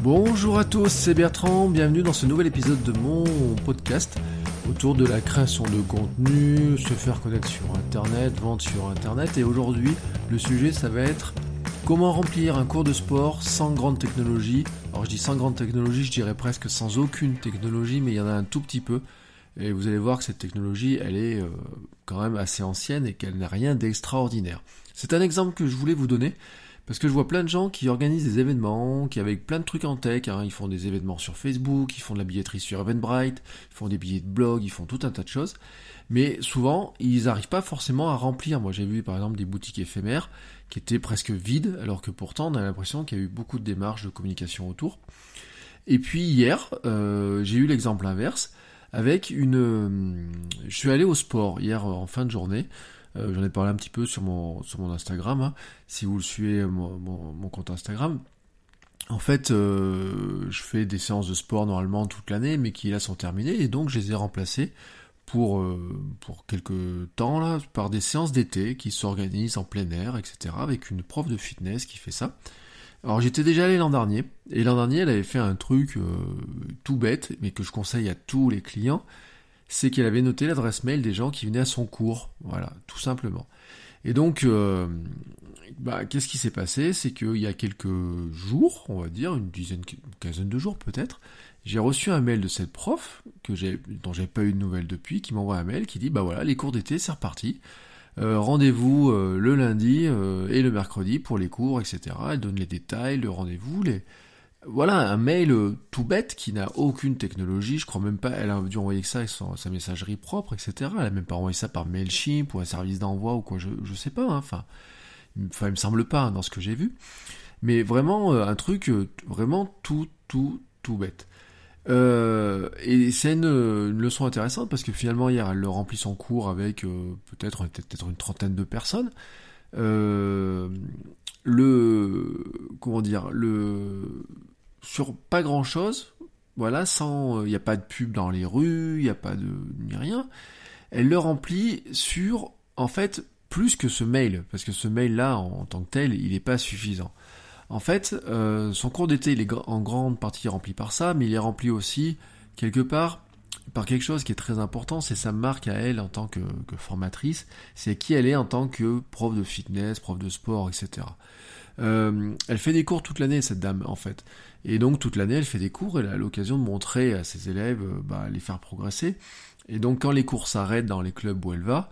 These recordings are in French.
Bonjour à tous, c'est Bertrand, bienvenue dans ce nouvel épisode de mon podcast autour de la création de contenu, se faire connaître sur Internet, vendre sur Internet. Et aujourd'hui, le sujet, ça va être comment remplir un cours de sport sans grande technologie. Alors je dis sans grande technologie, je dirais presque sans aucune technologie, mais il y en a un tout petit peu. Et vous allez voir que cette technologie, elle est euh, quand même assez ancienne et qu'elle n'a rien d'extraordinaire. C'est un exemple que je voulais vous donner. Parce que je vois plein de gens qui organisent des événements, qui avec plein de trucs en tech, hein, ils font des événements sur Facebook, ils font de la billetterie sur Eventbrite, ils font des billets de blog, ils font tout un tas de choses. Mais souvent, ils n'arrivent pas forcément à remplir. Moi, j'ai vu par exemple des boutiques éphémères qui étaient presque vides, alors que pourtant, on a l'impression qu'il y a eu beaucoup de démarches de communication autour. Et puis hier, euh, j'ai eu l'exemple inverse avec une. Euh, je suis allé au sport hier en fin de journée. Euh, j'en ai parlé un petit peu sur mon, sur mon Instagram, hein, si vous le suivez, mon, compte Instagram. En fait, euh, je fais des séances de sport normalement toute l'année, mais qui là sont terminées, et donc je les ai remplacées pour, euh, quelques temps par des séances d'été qui s'organisent en plein air, etc., avec une prof de fitness qui fait ça. Alors j'étais déjà allé l'an dernier, et l'an dernier elle avait fait un truc tout bête, mais que je conseille à tous les clients, c'est qu'elle avait noté l'adresse mail des gens qui venaient à son cours. Voilà, tout simplement. Et donc, euh, bah, qu'est-ce qui s'est passé? C'est qu'il y a quelques jours, on va dire, une dizaine, une quinzaine de jours peut-être, j'ai reçu un mail de cette prof, que j'ai, dont j'avais pas eu de nouvelles depuis, qui m'envoie un mail qui dit, bah voilà, les cours d'été, c'est reparti. Euh, rendez-vous euh, le lundi et le mercredi pour les cours, etc. Elle donne les détails, le rendez-vous, les, voilà, un mail euh, tout bête qui n'a aucune technologie. Je crois même pas, elle a dû envoyer ça avec sa messagerie propre, etc. Elle a même pas envoyé ça par Mailchimp ou un service d'envoi ou quoi, je, je sais pas. Hein. Enfin, il me semble pas hein, dans ce que j'ai vu. Mais vraiment euh, un truc euh, vraiment tout, tout, tout bête. et c'est une, leçon intéressante parce que finalement hier elle remplit son cours avec peut-être peut-être une trentaine de personnes. Le comment dire le sur pas grand chose, voilà, sans, il euh, n'y a pas de pub dans les rues, il n'y a pas de, ni rien. Elle le remplit sur, en fait, plus que ce mail, parce que ce mail-là, en, tant que tel, il n'est pas suffisant. En fait, euh, son cours d'été, il est en grande partie rempli par ça, mais il est rempli aussi, quelque part, par quelque chose qui est très important, c'est sa marque à elle en tant que, formatrice, c'est qui elle est en tant que prof de fitness, prof de sport, etc. Euh, elle fait des cours toute l'année, cette dame, en fait. Et donc, toute l'année, elle fait des cours, elle a l'occasion de montrer à ses élèves, euh, bah, les faire progresser. Et donc, quand les cours s'arrêtent dans les clubs où elle va,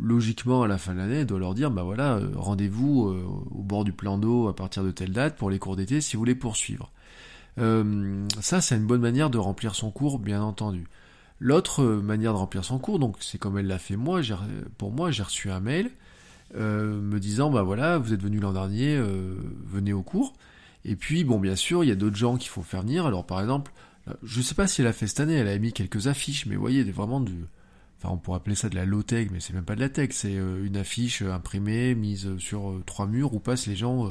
logiquement, à la fin de l'année, elle doit leur dire, bah voilà, euh, rendez-vous au bord du plan d'eau à partir de telle date pour les cours d'été si vous voulez poursuivre. ça, c'est une bonne manière de remplir son cours, bien entendu. L'autre manière de remplir son cours, donc c'est comme elle l'a fait moi, pour moi, j'ai reçu un mail euh, me disant bah voilà, vous êtes venu l'an dernier, euh, venez au cours. Et puis bon, bien sûr, il y a d'autres gens qu'il faut faire venir. Alors par exemple, je sais pas si elle a fait cette année, elle a mis quelques affiches, mais vous voyez, vraiment du, enfin on pourrait appeler ça de la low tech, mais c'est même pas de la tech, c'est euh, une affiche imprimée, mise sur trois murs où passent les gens,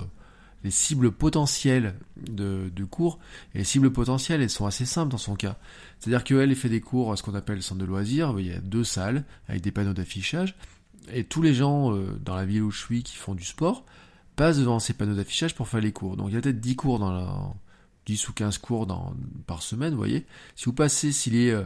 les cibles potentielles de, cours. Et les cibles potentielles, elles sont assez simples dans son cas. C'est-à-dire qu'elle fait des cours à ce qu'on appelle centre de loisirs, il y a deux salles avec des panneaux d'affichage et tous les gens euh, dans la ville où je suis qui font du sport passent devant ces panneaux d'affichage pour faire les cours. Donc il y a peut-être 10 cours dans la, 10 ou 15 cours par semaine, vous voyez. Si vous passez, s'il est, euh,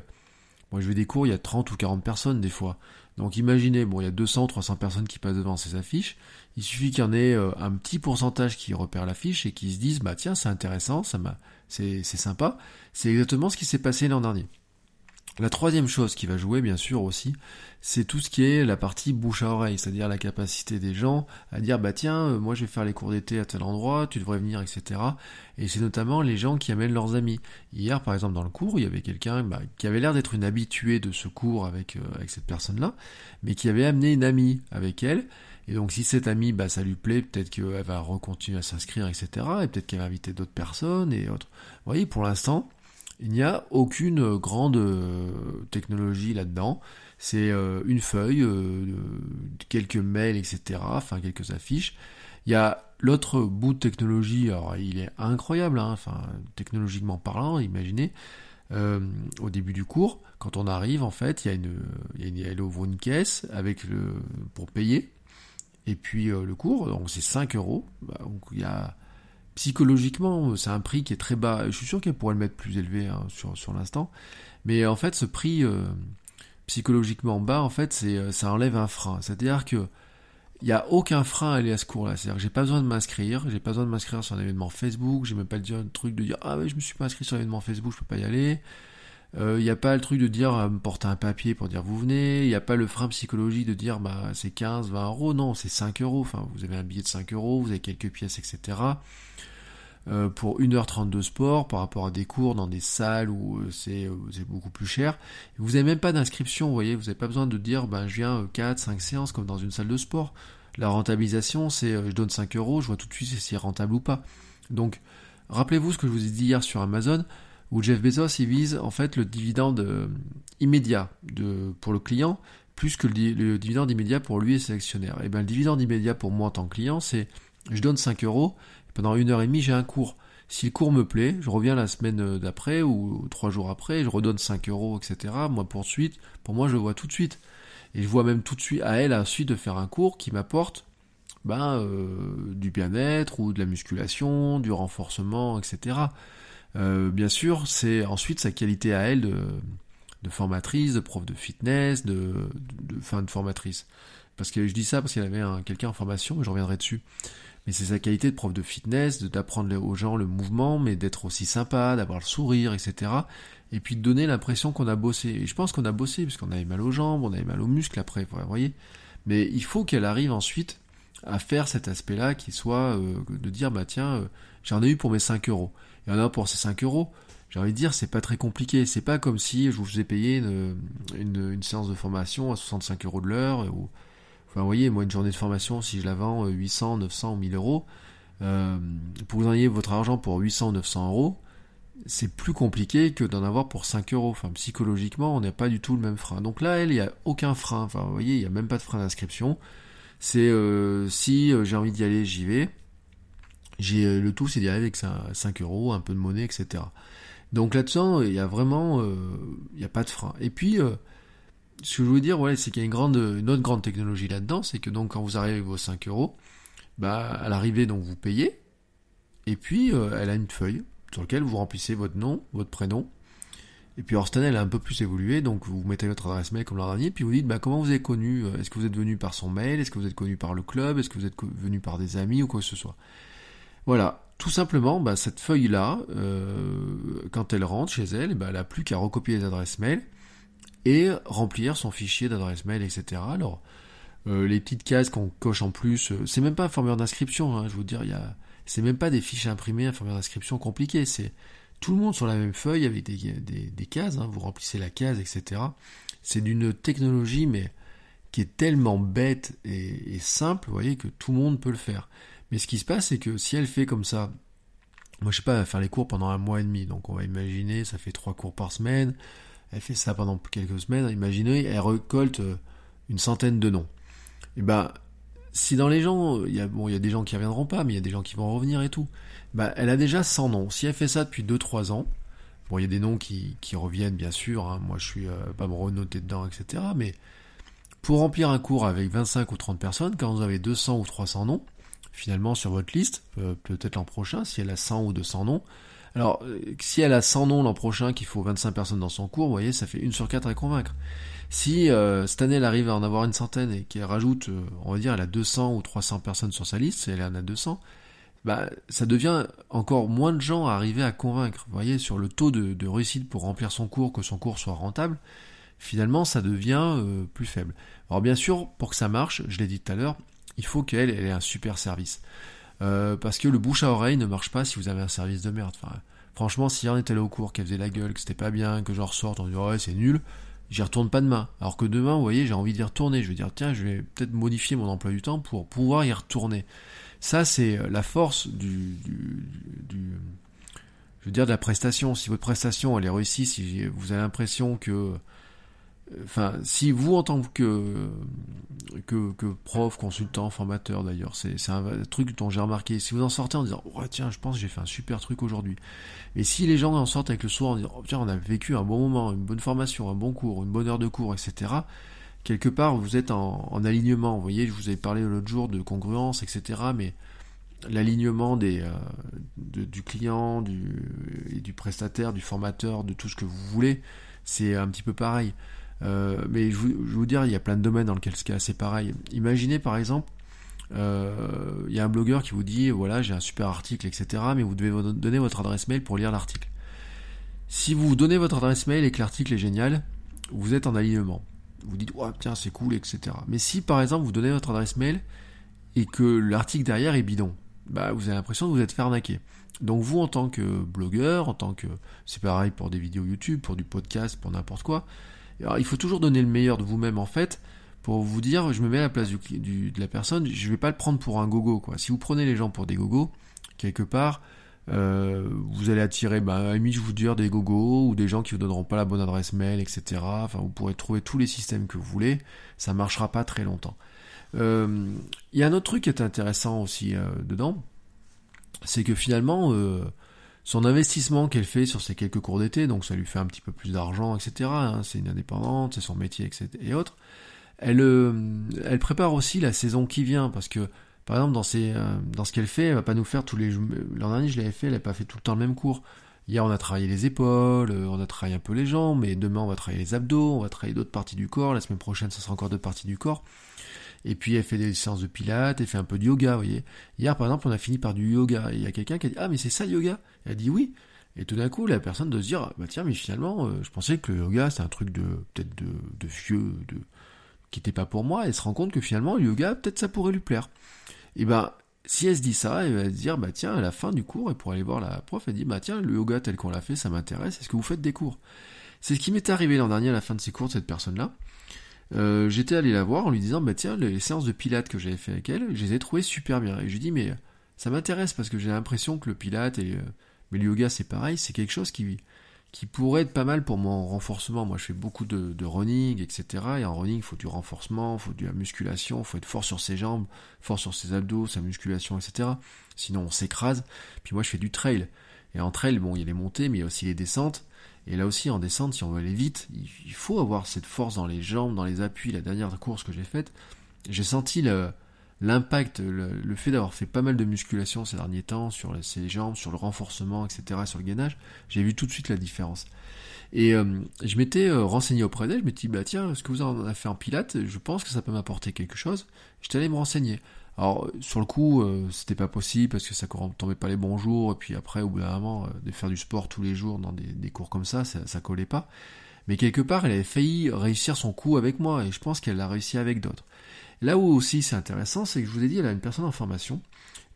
moi je vais des cours, il y a 30 ou 40 personnes des fois. Donc imaginez, bon, il y a 200 ou 300 personnes qui passent devant ces affiches. Il suffit qu'il y en ait euh, un petit pourcentage qui repère l'affiche et qui se disent, bah tiens, c'est intéressant, ça m'a, c'est, c'est sympa. C'est exactement ce qui s'est passé l'an dernier. La troisième chose qui va jouer, bien sûr, aussi, c'est tout ce qui est la partie bouche à oreille, c'est-à-dire la capacité des gens à dire, bah tiens, euh, moi je vais faire les cours d'été à tel endroit, tu devrais venir, etc. Et c'est notamment les gens qui amènent leurs amis. Hier, par exemple, dans le cours, il y avait quelqu'un bah, qui avait l'air d'être une habituée de ce cours avec, euh, avec cette personne-là, mais qui avait amené une amie avec elle, Et donc si cette amie, bah, ça lui plaît, peut-être qu'elle va recontinuer à s'inscrire, etc. Et peut-être qu'elle va inviter d'autres personnes et autres. Vous voyez, pour l'instant, il n'y a aucune grande euh, technologie là-dedans. C'est euh, une feuille, euh, quelques mails, etc. Enfin, quelques affiches. Il y a l'autre bout de technologie, alors il est incroyable, hein, technologiquement parlant, imaginez. au début du cours, quand on arrive, en fait, il y a une, il y a une, caisse avec le, pour payer. Et puis le cours, c'est 5 euros. Bah, donc il y a psychologiquement, c'est un prix qui est très bas. Je suis sûr qu'elle pourrait le mettre plus élevé hein, sur, l'instant. Mais en fait, ce prix euh, psychologiquement bas, en fait, c'est euh, ça enlève un frein. C'est-à-dire que il n'y a aucun frein à aller à ce cours-là. C'est-à-dire que j'ai pas besoin de m'inscrire, j'ai pas besoin de m'inscrire sur un événement Facebook, j'ai même pas le truc de dire ah mais je me suis pas inscrit sur l'événement Facebook, je peux pas y aller. Euh, il n'y a pas le truc de dire me porter un papier pour dire vous venez, il n'y a pas le frein psychologique de dire bah c'est 15, 20 euros, non, c'est 5 euros, enfin vous avez un billet de 5 euros, vous avez quelques pièces, etc. Euh, pour 1h30 de sport par rapport à des cours dans des salles où euh, c'est beaucoup plus cher. Vous n'avez même pas d'inscription, vous voyez, vous n'avez pas besoin de dire ben, je viens 4, 5 séances comme dans une salle de sport. La rentabilisation, c'est je donne 5 euros, je vois tout de suite si c'est rentable ou pas. Donc, rappelez-vous ce que je vous ai dit hier sur Amazon, où Jeff Bezos il vise en fait le dividende euh, immédiat pour le client plus que le, dividende immédiat pour lui et ses actionnaires. Et bien le dividende immédiat pour moi en tant que client, c'est je donne 5 euros, pendant une heure et demie j'ai un cours. Si le cours me plaît, je reviens la semaine euh, d'après ou trois jours après, je redonne 5 euros, etc. Moi pour suite, pour moi je le vois tout de suite. Et je vois même tout de suite à elle ensuite de faire un cours qui m'apporte ben, euh, du bien-être ou de la musculation, du renforcement, etc. Euh, bien sûr, c'est ensuite sa qualité à elle de, formatrice, de prof de fitness, de, de, fin de formatrice. Parce que je dis ça parce qu'il y avait quelqu'un en formation, mais je reviendrai dessus. Mais c'est sa qualité de prof de fitness, d'apprendre aux gens le mouvement, mais d'être aussi sympa, d'avoir le sourire, etc. Et puis de donner l'impression qu'on a bossé. Et je pense qu'on a bossé, puisqu'on avait mal aux jambes, on avait mal aux muscles après, vous voyez. Mais il faut qu'elle arrive ensuite à faire cet aspect-là qui soit euh, de dire, bah tiens, euh, j'en ai eu pour mes 5 euros. Il y en a pour ces 5 euros. J'ai envie de dire, c'est pas très compliqué. C'est pas comme si je vous faisais payer une, séance de formation à 65 euros de l'heure. Enfin, vous voyez, moi, une journée de formation, si je la vends 800, 900 ou 1000 euros, euh, pour vous en ayez votre argent pour 800 ou 900 euros, c'est plus compliqué que d'en avoir pour 5 euros. Enfin, psychologiquement, on n'a pas du tout le même frein. Donc là, elle, il n'y a aucun frein. Enfin, vous voyez, il n'y a même pas de frein d'inscription. C'est euh, si euh, j'ai envie d'y aller, j'y vais. J'ai euh, le tout, c'est d'y arriver avec 5 euros, un peu de monnaie, etc. Donc là-dedans, il y a vraiment, euh, il n'y a pas de frein. Et puis, euh, ce que je veux dire, c'est qu'il y a une grande, une autre grande technologie là-dedans, c'est que donc quand vous arrivez avec vos 5 euros, bah à l'arrivée donc vous payez, et puis elle a une feuille sur laquelle vous remplissez votre nom, votre prénom. Et puis année, elle a un peu plus évolué, donc vous mettez votre adresse mail comme l'an dernier, puis vous dites bah, comment vous êtes connu. Est-ce que vous êtes venu par son mail Est-ce que vous êtes connu par le club Est-ce que vous êtes venu par des amis ou quoi que ce soit voilà, tout simplement, bah, cette feuille-là, euh, quand elle rentre chez elle, bah, elle n'a plus qu'à recopier les adresses mail et remplir son fichier d'adresse mail, etc. Alors, euh, les petites cases qu'on coche en plus, euh, c'est même pas un formulaire d'inscription, hein, je vous dire, il y a, c'est même pas des fiches imprimées, un formulaire d'inscription compliqué, c'est tout le monde sur la même feuille avec des, cases, hein, vous remplissez la case, etc. C'est d'une technologie, mais qui est tellement bête et, et simple, vous voyez, que tout le monde peut le faire. Mais ce qui se passe, c'est que si elle fait comme ça, moi je sais pas, elle va faire les cours pendant un mois et demi, donc on va imaginer, ça fait trois cours par semaine, elle fait ça pendant quelques semaines, imaginez, elle récolte euh, une centaine de noms. Et eh ben, si dans les gens, il y a, bon, il y a des gens qui reviendront pas, mais il y a des gens qui vont revenir et tout, ben, elle a déjà 100 noms. Si elle fait ça depuis 2-3 ans, bon, il y a des noms qui, qui reviennent, bien sûr, hein, moi je suis euh, pas me renoter dedans, etc., mais pour remplir un cours avec 25 ou 30 personnes, quand vous avez 200 ou 300 noms, finalement sur votre liste, euh, peut-être l'an prochain, si elle a 100 ou 200 noms. Alors, euh, si elle a 100 noms l'an prochain, qu'il faut 25 personnes dans son cours, vous voyez, ça fait une sur quatre à convaincre. Si euh, cette année elle arrive à en avoir une centaine et qu'elle rajoute, on va dire, elle a 200 ou 300 personnes sur sa liste, si elle en a 200, bah, ça devient encore moins de gens à arriver à convaincre. Vous voyez, sur le taux de, de réussite pour remplir son cours, que son cours soit rentable, finalement, ça devient plus faible. Alors bien sûr, pour que ça marche, je l'ai dit tout à l'heure, il faut qu'elle ait un super service. Euh, parce que le bouche à oreille ne marche pas si vous avez un service de merde. Franchement, si on était là au cours, qu'elle faisait la gueule, que c'était pas bien, que je ressorte, on dit ouais c'est nul, j'y retourne pas demain. Alors que demain, vous voyez, j'ai envie d'y retourner. Je vais dire, tiens, je vais peut-être modifier mon emploi du temps pour pouvoir y retourner. Ça, c'est la force du, du, du, je veux dire, de la prestation. Si votre prestation, elle est réussie, si vous avez l'impression que enfin, si vous en tant que, que, prof, consultant, formateur d'ailleurs, c'est un truc dont j'ai remarqué, si vous en sortez en disant, oh, tiens, je pense que j'ai fait un super truc aujourd'hui. Et si les gens en sortent avec le soir en disant, oh, tiens, on a vécu un bon moment, une bonne formation, un bon cours, une bonne heure de cours, etc., quelque part, vous êtes en, en alignement. Vous voyez, je vous avais parlé l'autre jour de congruence, etc., mais l'alignement des euh, du client, du, et du prestataire, du formateur, de tout ce que vous voulez, c'est un petit peu pareil. Euh, mais je vous, vous dire, il y a plein de domaines dans lesquels c'est pareil. Imaginez par exemple, euh, il y a un blogueur qui vous dit, voilà, j'ai un super article, etc., mais vous devez donner votre adresse mail pour lire l'article. Si vous donnez votre adresse mail et que l'article est génial, vous êtes en alignement. Vous dites, ouais, tiens, c'est cool, etc. Mais si par exemple vous donnez votre adresse mail et que l'article derrière est bidon, bah vous avez l'impression que vous êtes fait arnaquer. Donc vous en tant que blogueur, en tant que c'est pareil pour des vidéos YouTube, pour du podcast, pour n'importe quoi, il faut toujours donner le meilleur de vous-même en fait pour vous dire je me mets à la place de la personne, je vais pas le prendre pour un gogo quoi. Si vous prenez les gens pour des gogos quelque part, euh, vous allez attirer, bah, à je vous dire des gogos ou des gens qui vous donneront pas la bonne adresse mail, etc. Enfin, vous pourrez trouver tous les systèmes que vous voulez, ça marchera pas très longtemps. Euh, il y a un autre truc qui est intéressant aussi euh, dedans, c'est que finalement, son investissement qu'elle fait sur ces quelques cours d'été, donc ça lui fait un petit peu plus d'argent, etc. Hein, c'est une indépendante, c'est son métier, etc. et autres. Elle, euh, elle prépare aussi la saison qui vient parce que, par exemple, dans, ses, euh, ce qu'elle fait, elle va pas nous faire tous les. L'an dernier, je l'avais fait, elle n'a pas fait tout le temps le même cours. Hier, on a travaillé les épaules, euh, on a travaillé un peu les jambes, mais demain, on va travailler les abdos, on va travailler d'autres parties du corps. La semaine prochaine, ça sera encore d'autres parties du corps. Et puis elle fait des séances de pilates, elle fait un peu de yoga, vous voyez. Hier par exemple on a fini par du yoga, et il y a quelqu'un qui a dit Ah mais c'est ça le yoga? Elle a dit oui. Et tout d'un coup la personne doit se dire Bah tiens mais finalement euh, je pensais que le yoga c'est un truc de peut-être de, de vieux, de qui n'était pas pour moi, et elle se rend compte que finalement le yoga peut-être ça pourrait lui plaire. Et ben si elle se dit ça, elle va se dire bah tiens à la fin du cours et pour aller voir la prof, elle dit bah tiens le yoga tel qu'on l'a fait ça m'intéresse, est-ce que vous faites des cours? C'est ce qui m'est arrivé l'an dernier à la fin de ces cours de cette personne là. Euh, j'étais allé la voir en lui disant bah tiens les séances de pilates que j'avais fait avec elle je les ai trouvées super bien. Et je lui dis mais ça m'intéresse parce que j'ai l'impression que le pilate et euh, mais le yoga c'est pareil c'est quelque chose qui qui pourrait être pas mal pour mon renforcement. Moi je fais beaucoup de, de running etc et en running il faut du renforcement il faut de la musculation il faut être fort sur ses jambes fort sur ses abdos sa musculation etc sinon on s'écrase. Puis moi je fais du trail. Et en trail bon il y a les montées mais il y a aussi les descentes et là aussi, en descente, si on veut aller vite, il faut avoir cette force dans les jambes, dans les appuis. La dernière course que j'ai faite, j'ai senti l'impact, le, fait d'avoir fait pas mal de musculation ces derniers temps sur ses jambes, sur le renforcement, etc., sur le gainage. J'ai vu tout de suite la différence. Et euh, je m'étais euh, renseigné auprès d'elle, je m'étais dit, bah tiens, est-ce que vous en avez fait en pilate? Je pense que ça peut m'apporter quelque chose. J'étais allé me renseigner. Alors sur le coup, euh, c'était pas possible parce que ça tombait pas les bons jours et puis après au bout euh, de faire du sport tous les jours dans des, cours comme ça, ça, ça collait pas. Mais quelque part, elle avait failli réussir son coup avec moi et je pense qu'elle l'a réussi avec d'autres. Là où aussi c'est intéressant, c'est que je vous ai dit, elle a une personne en formation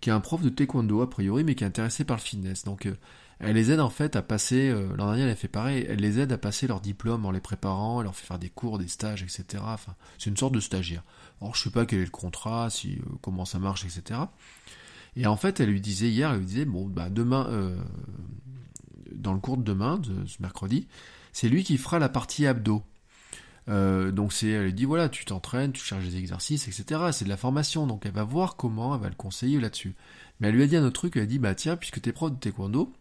qui est un prof de taekwondo a priori, mais qui est intéressé par le fitness. Donc euh, elle les aide en fait à passer, l'an dernier elle a fait pareil, elle les aide à passer leur diplôme en les préparant, elle leur fait faire des cours, des stages, etc. Enfin, c'est une sorte de stagiaire. Alors je sais pas quel est le contrat, si euh, comment ça marche, etc. Et en fait, elle lui disait hier, elle lui disait bon bah demain, euh, dans le cours de demain, de ce mercredi, c'est lui qui fera la partie abdos. Euh, donc c'est, elle dit voilà, tu t'entraînes, tu cherches des exercices, etc. C'est de la formation, donc elle va voir comment, elle va le conseiller là-dessus. Mais elle lui a dit un autre truc, elle a dit bah tiens, puisque t'es prof de taekwondo,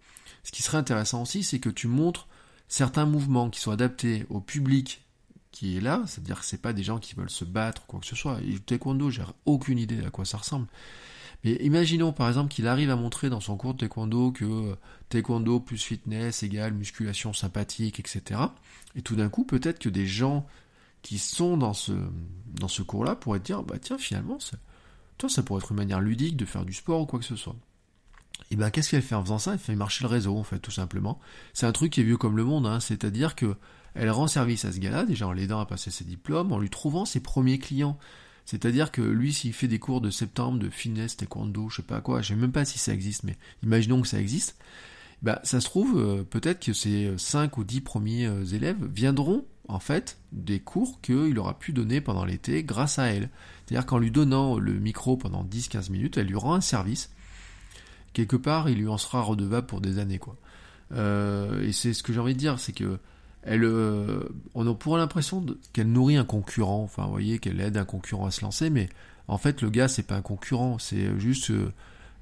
ce qui serait intéressant aussi, c'est que tu montres certains mouvements qui sont adaptés au public qui est là, c'est-à-dire que c'est pas des gens qui veulent se battre ou quoi que ce soit. Et taekwondo, j'ai aucune idée à quoi ça ressemble. Mais imaginons par exemple qu'il arrive à montrer dans son cours de taekwondo que euh, taekwondo plus fitness égale musculation sympathique, etc. Et tout d'un coup, peut-être que des gens qui sont dans ce, dans ce cours-là pourraient dire, bah tiens, finalement, toi, ça pourrait être une manière ludique de faire du sport ou quoi que ce soit. Et ben qu'est-ce qu'elle fait en faisant ça? Elle fait marcher le réseau, en fait, tout simplement. C'est un truc qui est vieux comme le monde, hein, c'est-à-dire que elle rend service à ce gars-là, déjà en l'aidant à passer ses diplômes, en lui trouvant ses premiers clients. C'est-à-dire que lui, s'il fait des cours de septembre de fitness, taekwondo, je sais pas quoi, je sais même pas si ça existe, mais imaginons que ça existe, bah, ça se trouve, euh, peut-être que ces 5 ou 10 premiers euh, élèves viendront en fait, des cours qu'il aura pu donner pendant l'été grâce à elle. C'est-à-dire qu'en lui donnant le micro pendant 10-15 minutes, elle lui rend un service. Quelque part, il lui en sera redevable pour des années, quoi. Euh, et c'est ce que j'ai envie de dire, c'est que elle, euh, on a pour l'impression qu'elle nourrit un concurrent. Enfin, vous voyez, qu'elle aide un concurrent à se lancer, mais en fait, le gars, c'est pas un concurrent. C'est juste, euh,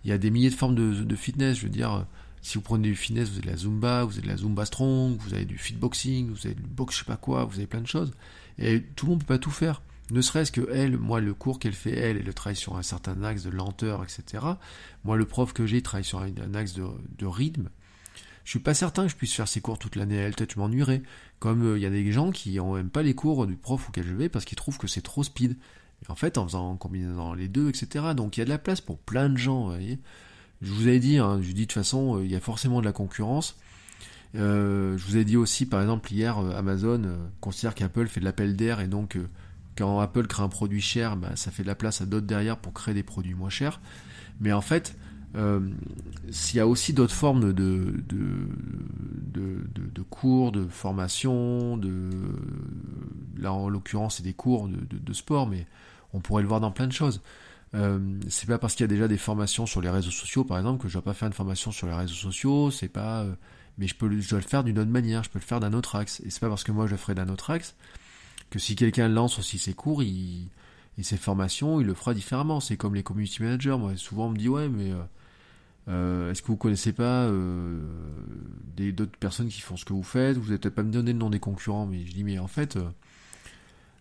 il y a des milliers de formes de, fitness. Je veux dire, si vous prenez du fitness, vous avez de la Zumba, vous avez de la Zumba Strong, vous avez du fitboxing, vous avez du box, je sais pas quoi, vous avez plein de choses. Et tout le monde peut pas tout faire. Ne serait-ce que elle, moi, le cours qu'elle fait, elle, elle travaille sur un certain axe de lenteur, etc. Moi, le prof que j'ai travaille sur un, axe de rythme. Je suis pas certain que je puisse faire ces cours toute l'année. Elle, peut-être je m'ennuierais. Comme euh, il y a des gens qui n'aiment pas les cours du prof auquel je vais parce qu'ils trouvent que c'est trop speed. Et en fait, en faisant en combinant les deux, etc. Donc il y a de la place pour plein de gens, vous voyez. Je vous avais dit, hein, je dis de toute façon, euh, il y a forcément de la concurrence. Euh, je vous ai dit aussi, par exemple, hier, euh, Amazon considère qu'Apple fait de l'appel d'air et donc quand Apple crée un produit cher, bah, ça fait de la place à d'autres derrière pour créer des produits moins chers. Mais en fait, s'il y a aussi d'autres formes de, de, de, cours, de formation, de là en l'occurrence c'est des cours de, sport, mais on pourrait le voir dans plein de choses. Euh, c'est pas parce qu'il y a déjà des formations sur les réseaux sociaux, par exemple, que je dois pas faire une formation sur les réseaux sociaux. C'est pas, euh, mais je peux, je dois le faire d'une autre manière. Je peux le faire d'un autre axe. Et c'est pas parce que moi je le ferai d'un autre axe que si quelqu'un lance aussi ses cours, et ses formations, il le fera différemment. C'est comme les community managers. Moi, souvent on me dit ouais, mais euh, est-ce que vous connaissez pas d'autres personnes qui font ce que vous faites? Vous n'allez peut-être pas me donner le nom des concurrents, mais je dis mais en fait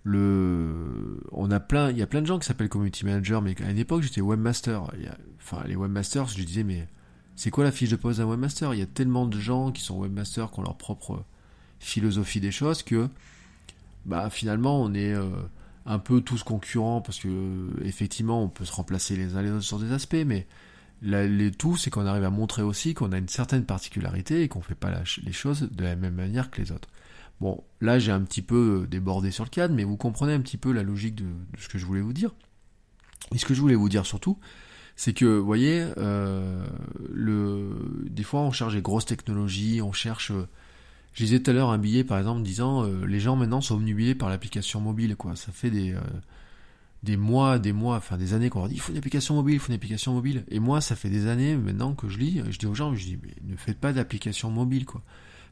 le, on a plein, il y a plein de gens qui s'appellent community manager, mais à une époque j'étais webmaster. enfin, les webmasters, je disais, mais c'est quoi la fiche de poste d'un webmaster? Il y a tellement de gens qui sont webmasters, qui ont leur propre philosophie des choses, que bah finalement on est euh, un peu tous concurrents parce que effectivement on peut se remplacer les uns les autres sur des aspects, mais les tout c'est qu'on arrive à montrer aussi qu'on a une certaine particularité et qu'on fait pas les choses de la même manière que les autres. Bon, là j'ai un petit peu euh, débordé sur le cadre, mais vous comprenez un petit peu la logique de, ce que je voulais vous dire. Et ce que je voulais vous dire surtout, c'est que, vous voyez, euh, le, des fois on cherche des grosses technologies, on cherche... Euh, je disais tout à l'heure un billet par exemple disant les gens maintenant sont omnubilés par l'application mobile, quoi. Ça fait des, des mois, des mois, enfin des années qu'on leur dit il faut une application mobile, il faut une application mobile. Et moi ça fait des années maintenant que je lis, je dis aux gens, je dis mais ne faites pas d'application mobile, quoi.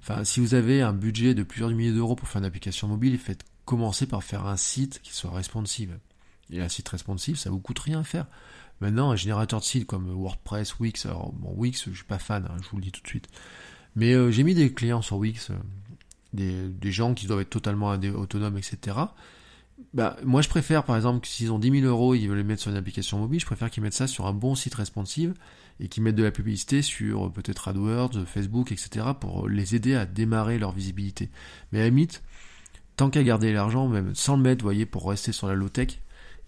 Enfin, si vous avez un budget de plusieurs milliers d'euros pour faire une application mobile, faites commencer par faire un site qui soit responsive. Et un site responsive, ça vous coûte rien à faire. Maintenant, un générateur de site comme WordPress, Wix, alors bon, Wix, je suis pas fan, hein, je vous le dis tout de suite. Mais euh, j'ai mis des clients sur Wix, euh, des, des, gens qui doivent être totalement autonomes, etc. Bah, moi, je préfère, par exemple, s'ils ont 10 000 euros ils veulent les mettre sur une application mobile, je préfère qu'ils mettent ça sur un bon site responsive et qui mettent de la publicité sur peut-être AdWords, Facebook, etc. pour les aider à démarrer leur visibilité. Mais à la limite, tant qu'à garder l'argent, même sans le mettre, vous voyez, pour rester sur la low-tech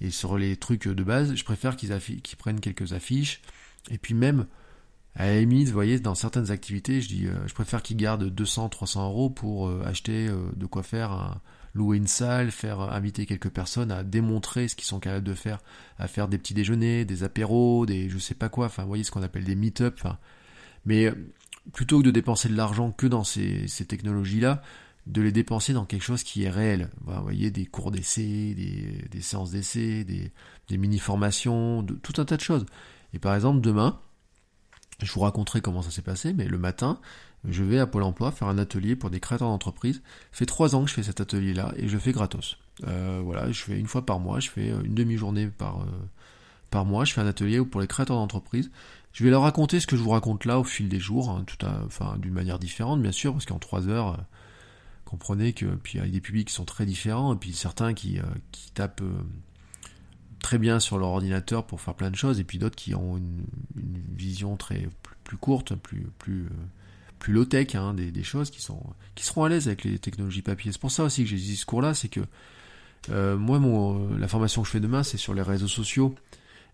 et sur les trucs de base, je préfère qu'ils, prennent quelques affiches. Et puis même, à la limite, vous voyez, dans certaines activités, je dis, euh, je préfère qu'ils gardent 200, 300 euros pour euh, acheter euh, de quoi faire un, louer une salle, faire inviter quelques personnes à démontrer ce qu'ils sont capables de faire, à faire des petits déjeuners, des apéros, des je sais pas quoi, enfin vous voyez ce qu'on appelle des meet-up, mais euh, plutôt que de dépenser de l'argent que dans ces, technologies-là, de les dépenser dans quelque chose qui est réel. Vous voyez, des cours d'essai, des, des séances d'essai, des, des mini-formations, de, tout un tas de choses. Et par exemple, demain, je vous raconterai comment ça s'est passé, mais le matin, je vais à Pôle emploi faire un atelier pour des créateurs d'entreprise. Fait trois ans que je fais cet atelier-là et je le fais gratos. Euh, voilà, je fais une fois par mois, je fais euh, une demi-journée par, euh, par mois, je fais un atelier pour les créateurs d'entreprise. Je vais leur raconter ce que je vous raconte là au fil des jours, hein, tout à, enfin d'une manière différente bien sûr, parce qu'en trois heures, comprenez que puis il y a des publics qui sont très différents, et puis certains qui, qui tapent très bien sur leur ordinateur pour faire plein de choses, et puis d'autres qui ont une, vision très plus, courte, plus plus plus low-tech, hein, des, choses qui, sont, qui seront à l'aise avec les technologies papier. C'est pour ça aussi que j'ai dit ce cours-là, c'est que euh, moi, mon, la formation que je fais demain, c'est sur les réseaux sociaux.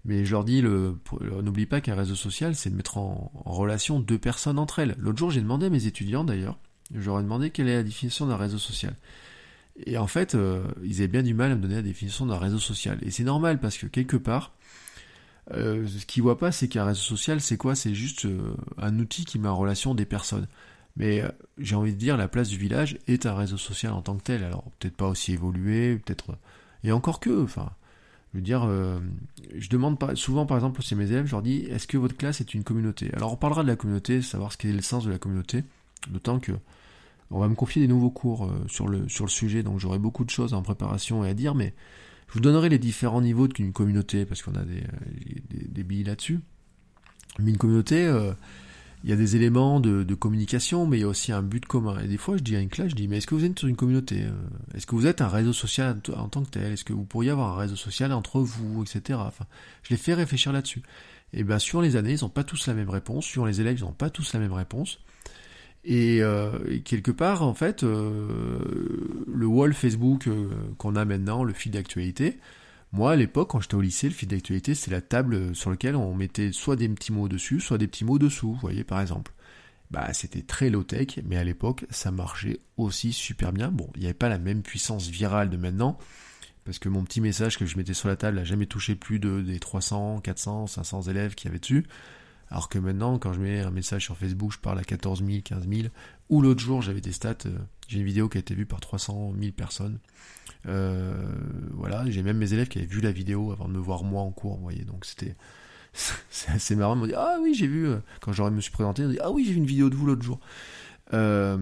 Mais je leur dis, le, n'oublie pas qu'un réseau social, c'est de mettre en, relation deux personnes entre elles. L'autre jour, j'ai demandé à mes étudiants, d'ailleurs, je demandé quelle est la définition d'un réseau social. Et en fait, euh, ils avaient bien du mal à me donner la définition d'un réseau social. Et c'est normal, parce que quelque part, euh, ce qu'ils voient pas, c'est qu'un réseau social, c'est quoi? C'est juste euh, un outil qui met en relation des personnes. Mais euh, j'ai envie de dire, la place du village est un réseau social en tant que tel. Alors peut-être pas aussi évolué, peut-être... Et encore que, enfin, je veux dire, euh, je demande souvent par exemple aussi à mes élèves, je leur dis, est-ce que votre classe est une communauté? Alors on parlera de la communauté, savoir ce qu'est le sens de la communauté, d'autant que on va me confier des nouveaux cours euh, sur, le, sur le sujet, donc j'aurai beaucoup de choses en préparation et à dire, mais je vous donnerai les différents niveaux d'une communauté, parce qu'on a des, des, billes là-dessus. Une communauté, il y a des éléments de, communication, mais il y a aussi un but commun. Et des fois, je dis à une classe, je dis, mais est-ce que vous êtes sur une communauté euh, Est-ce que vous êtes un réseau social en tant que tel Est-ce que vous pourriez avoir un réseau social entre vous, etc. Je les fais réfléchir là-dessus. Et bien, sur les années, ils n'ont pas tous la même réponse. Sur les élèves, ils n'ont pas tous la même réponse. Et, euh, quelque part, en fait, euh, le wall Facebook qu'on a maintenant, le fil d'actualité, moi, à l'époque, quand j'étais au lycée, le fil d'actualité, c'est la table sur laquelle on mettait soit des petits mots dessus, soit des petits mots dessous, vous voyez, par exemple. Bah, c'était très low-tech, mais à l'époque, ça marchait aussi super bien. Bon, il n'y avait pas la même puissance virale de maintenant, parce que mon petit message que je mettais sur la table n'a jamais touché plus de des 300, 400, 500 élèves qui avaient dessus. Alors que maintenant, quand je mets un message sur Facebook, je parle à 14 000, 15 000. Ou l'autre jour, j'avais des stats, euh, j'ai une vidéo qui a été vue par 300 000 personnes. Euh, voilà, j'ai même mes élèves qui avaient vu la vidéo avant de me voir moi en cours, vous voyez. Donc c'était c'est assez marrant de me dire ah oui j'ai vu euh, quand je me suis présenté on dit ah oui j'ai vu une vidéo de vous l'autre jour euh,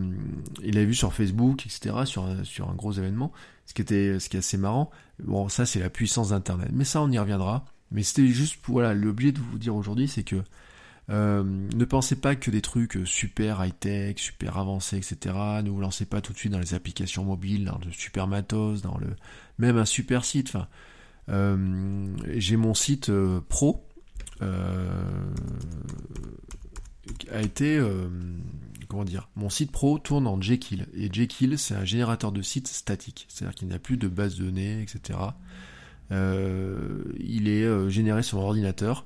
il avait vu sur Facebook etc sur un, sur un gros événement ce qui était ce qui est assez marrant bon ça c'est la puissance d'internet mais ça on y reviendra mais c'était juste pour voilà l'objet de vous dire aujourd'hui c'est que euh, ne pensez pas que des trucs super high-tech, super avancés, etc. Ne vous lancez pas tout de suite dans les applications mobiles, dans le super matos, dans le même un super site. Enfin, euh, j'ai mon site euh, pro a été comment dire Mon site pro tourne en Jekyll et Jekyll c'est un générateur de sites statique, c'est-à-dire qu'il n'y a plus de base de données, etc. il est généré sur ordinateur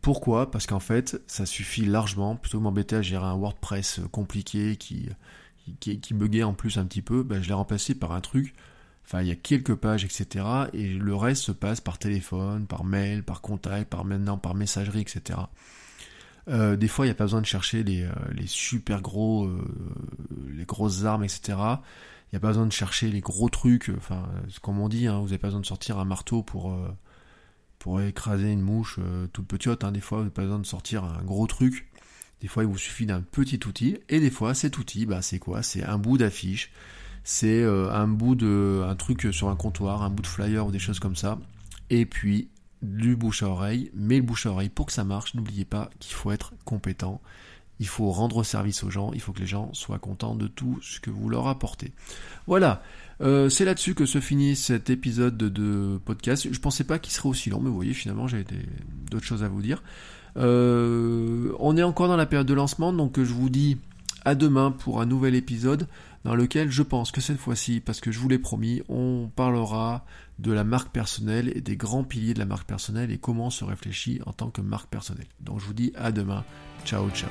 pourquoi? Parce qu'en fait, ça suffit largement, plutôt que m'embêter à gérer un WordPress compliqué qui, qui, buguait en plus un petit peu, ben, je l'ai remplacé par un truc, enfin il y a quelques pages, etc. Et le reste se passe par téléphone, par mail, par contact, par maintenant par messagerie, etc. Euh, des fois, il n'y a pas besoin de chercher les, euh, les super gros, euh, les grosses armes, etc. Il n'y a pas besoin de chercher les gros trucs, enfin, comme on dit, hein, vous n'avez pas besoin de sortir un marteau pour pour écraser une mouche euh, toute petite. Hein. Des fois, vous n'avez pas besoin de sortir un gros truc. Des fois, il vous suffit d'un petit outil. Et des fois, cet outil, bah, c'est quoi? C'est un bout d'affiche. C'est euh, un bout de, un truc sur un comptoir, un bout de flyer ou des choses comme ça. Et puis, du bouche à oreille. Mais le bouche à oreille, pour que ça marche, n'oubliez pas qu'il faut être compétent. Il faut rendre service aux gens. Il faut que les gens soient contents de tout ce que vous leur apportez. Voilà. Euh, c'est là-dessus que se finit cet épisode de, podcast. Je pensais pas qu'il serait aussi long, mais vous voyez, finalement, j'ai d'autres choses à vous dire. Euh, on est encore dans la période de lancement, donc je vous dis à demain pour un nouvel épisode dans lequel je pense que cette fois-ci, parce que je vous l'ai promis, on parlera de la marque personnelle et des grands piliers de la marque personnelle et comment on se réfléchit en tant que marque personnelle. Donc je vous dis à demain. Ciao, ciao.